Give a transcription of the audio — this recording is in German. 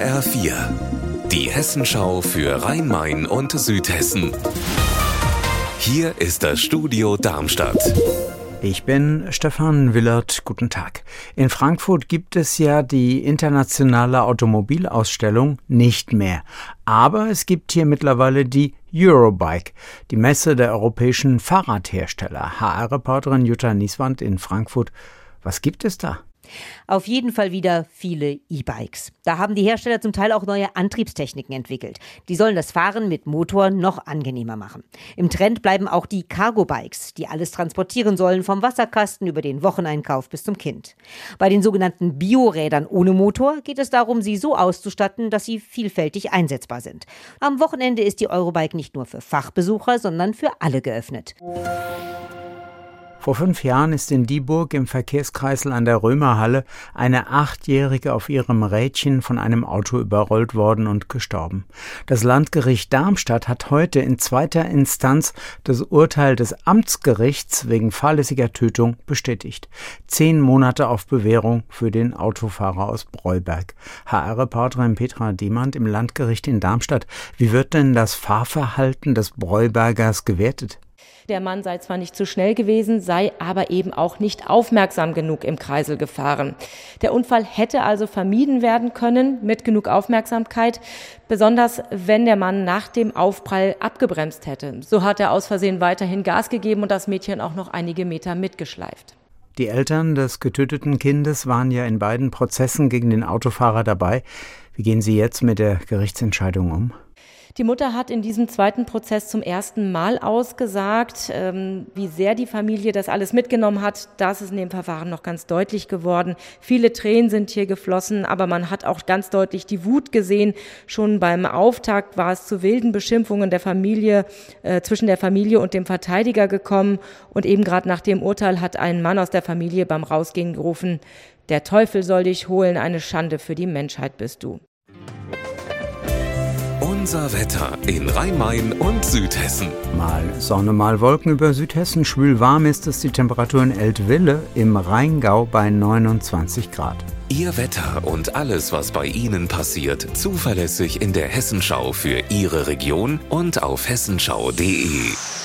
HR4, die Hessenschau für Rhein-Main und Südhessen. Hier ist das Studio Darmstadt. Ich bin Stefan Willert. Guten Tag. In Frankfurt gibt es ja die internationale Automobilausstellung nicht mehr. Aber es gibt hier mittlerweile die Eurobike, die Messe der europäischen Fahrradhersteller. HR-Reporterin Jutta Nieswand in Frankfurt. Was gibt es da? Auf jeden Fall wieder viele E-Bikes. Da haben die Hersteller zum Teil auch neue Antriebstechniken entwickelt. Die sollen das Fahren mit Motor noch angenehmer machen. Im Trend bleiben auch die Cargo-Bikes, die alles transportieren sollen, vom Wasserkasten über den Wocheneinkauf bis zum Kind. Bei den sogenannten Biorädern ohne Motor geht es darum, sie so auszustatten, dass sie vielfältig einsetzbar sind. Am Wochenende ist die Eurobike nicht nur für Fachbesucher, sondern für alle geöffnet. Vor fünf Jahren ist in Dieburg im Verkehrskreisel an der Römerhalle eine Achtjährige auf ihrem Rädchen von einem Auto überrollt worden und gestorben. Das Landgericht Darmstadt hat heute in zweiter Instanz das Urteil des Amtsgerichts wegen fahrlässiger Tötung bestätigt. Zehn Monate auf Bewährung für den Autofahrer aus Breuberg. HR-Reporterin Petra Demand im Landgericht in Darmstadt. Wie wird denn das Fahrverhalten des Breubergers gewertet? Der Mann sei zwar nicht zu schnell gewesen, sei aber eben auch nicht aufmerksam genug im Kreisel gefahren. Der Unfall hätte also vermieden werden können mit genug Aufmerksamkeit, besonders wenn der Mann nach dem Aufprall abgebremst hätte. So hat er aus Versehen weiterhin Gas gegeben und das Mädchen auch noch einige Meter mitgeschleift. Die Eltern des getöteten Kindes waren ja in beiden Prozessen gegen den Autofahrer dabei. Wie gehen Sie jetzt mit der Gerichtsentscheidung um? Die Mutter hat in diesem zweiten Prozess zum ersten Mal ausgesagt, ähm, wie sehr die Familie das alles mitgenommen hat. Das ist in dem Verfahren noch ganz deutlich geworden. Viele Tränen sind hier geflossen, aber man hat auch ganz deutlich die Wut gesehen. Schon beim Auftakt war es zu wilden Beschimpfungen der Familie, äh, zwischen der Familie und dem Verteidiger gekommen. Und eben gerade nach dem Urteil hat ein Mann aus der Familie beim Rausgehen gerufen, der Teufel soll dich holen, eine Schande für die Menschheit bist du. Unser Wetter in Rhein-Main und Südhessen. Mal Sonne, mal Wolken über Südhessen. Schwül warm ist es die Temperatur in Eltville im Rheingau bei 29 Grad. Ihr Wetter und alles, was bei Ihnen passiert, zuverlässig in der Hessenschau für Ihre Region und auf hessenschau.de.